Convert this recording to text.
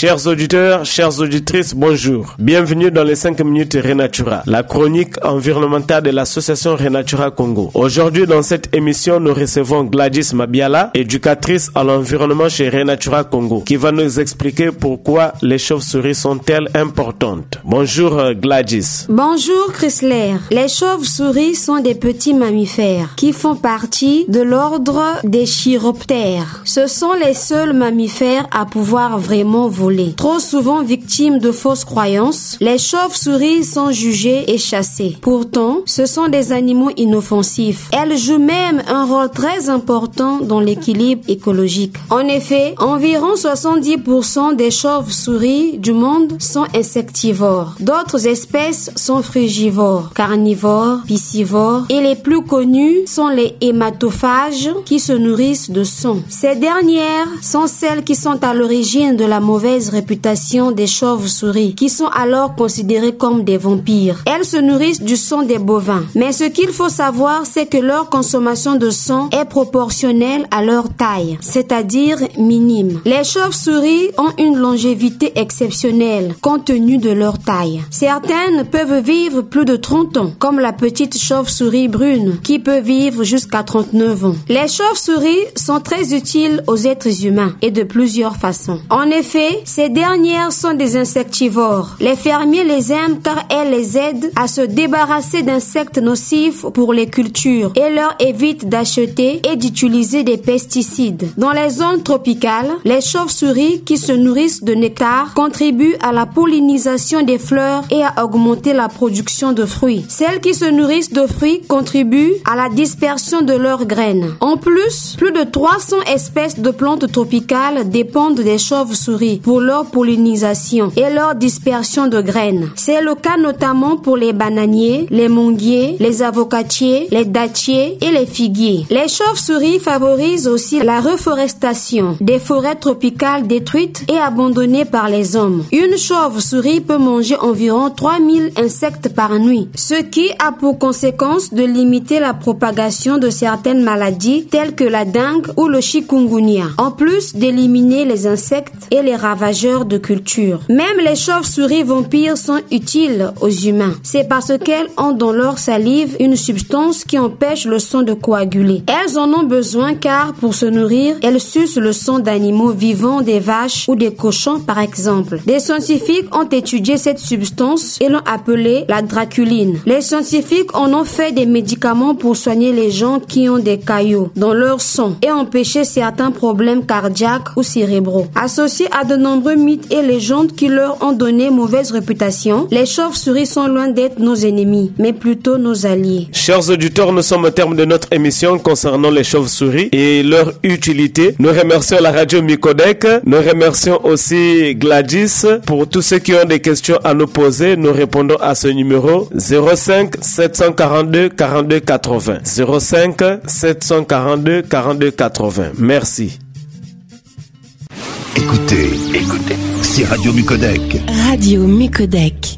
Chers auditeurs, chères auditrices, bonjour. Bienvenue dans les 5 minutes Renatura, la chronique environnementale de l'association Renatura Congo. Aujourd'hui, dans cette émission, nous recevons Gladys Mabiala, éducatrice à l'environnement chez Renatura Congo, qui va nous expliquer pourquoi les chauves-souris sont-elles importantes. Bonjour euh, Gladys. Bonjour Chrysler. Les chauves-souris sont des petits mammifères qui font partie de l'ordre des chiroptères. Ce sont les seuls mammifères à pouvoir vraiment voler Trop souvent victimes de fausses croyances, les chauves-souris sont jugées et chassées. Pourtant, ce sont des animaux inoffensifs. Elles jouent même un rôle très important dans l'équilibre écologique. En effet, environ 70% des chauves-souris du monde sont insectivores. D'autres espèces sont frugivores, carnivores, piscivores et les plus connus sont les hématophages qui se nourrissent de sang. Ces dernières sont celles qui sont à l'origine de la mauvaise réputation des chauves-souris, qui sont alors considérées comme des vampires. Elles se nourrissent du sang des bovins. Mais ce qu'il faut savoir, c'est que leur consommation de sang est proportionnelle à leur taille, c'est-à-dire minime. Les chauves-souris ont une longévité exceptionnelle compte tenu de leur taille. Certaines peuvent vivre plus de 30 ans, comme la petite chauve-souris brune, qui peut vivre jusqu'à 39 ans. Les chauves-souris sont très utiles aux êtres humains et de plusieurs façons. En effet, ces dernières sont des insectivores. Les fermiers les aiment car elles les aident à se débarrasser d'insectes nocifs pour les cultures et leur évitent d'acheter et d'utiliser des pesticides. Dans les zones tropicales, les chauves-souris qui se nourrissent de nectar contribuent à la pollinisation des fleurs et à augmenter la production de fruits. Celles qui se nourrissent de fruits contribuent à la dispersion de leurs graines. En plus, plus de 300 espèces de plantes tropicales dépendent des chauves-souris pour leur pollinisation et leur dispersion de graines. C'est le cas notamment pour les bananiers, les manguiers, les avocatiers, les dattiers et les figuiers. Les chauves-souris favorisent aussi la reforestation des forêts tropicales détruites et abandonnées par les hommes. Une chauve-souris peut manger environ 3000 insectes par nuit, ce qui a pour conséquence de limiter la propagation de certaines maladies telles que la dengue ou le chikungunya, en plus d'éliminer les insectes et les de culture. Même les chauves-souris vampires sont utiles aux humains. C'est parce qu'elles ont dans leur salive une substance qui empêche le sang de coaguler. Elles en ont besoin car pour se nourrir, elles sucent le sang d'animaux vivants, des vaches ou des cochons par exemple. Des scientifiques ont étudié cette substance et l'ont appelée la draculine. Les scientifiques en ont fait des médicaments pour soigner les gens qui ont des caillots dans leur sang et empêcher certains problèmes cardiaques ou cérébraux. Associés à de nombreux mythes et légendes qui leur ont donné mauvaise réputation, les chauves-souris sont loin d'être nos ennemis, mais plutôt nos alliés. Chers auditeurs, nous sommes au terme de notre émission concernant les chauves-souris et leur utilité. Nous remercions la radio Micodec. Nous remercions aussi Gladys. Pour tous ceux qui ont des questions à nous poser, nous répondons à ce numéro 05 742 42 80. 05 742 42 80. Merci. Écoutez, écoutez, c'est Radio Mucodec. Radio Mucodec.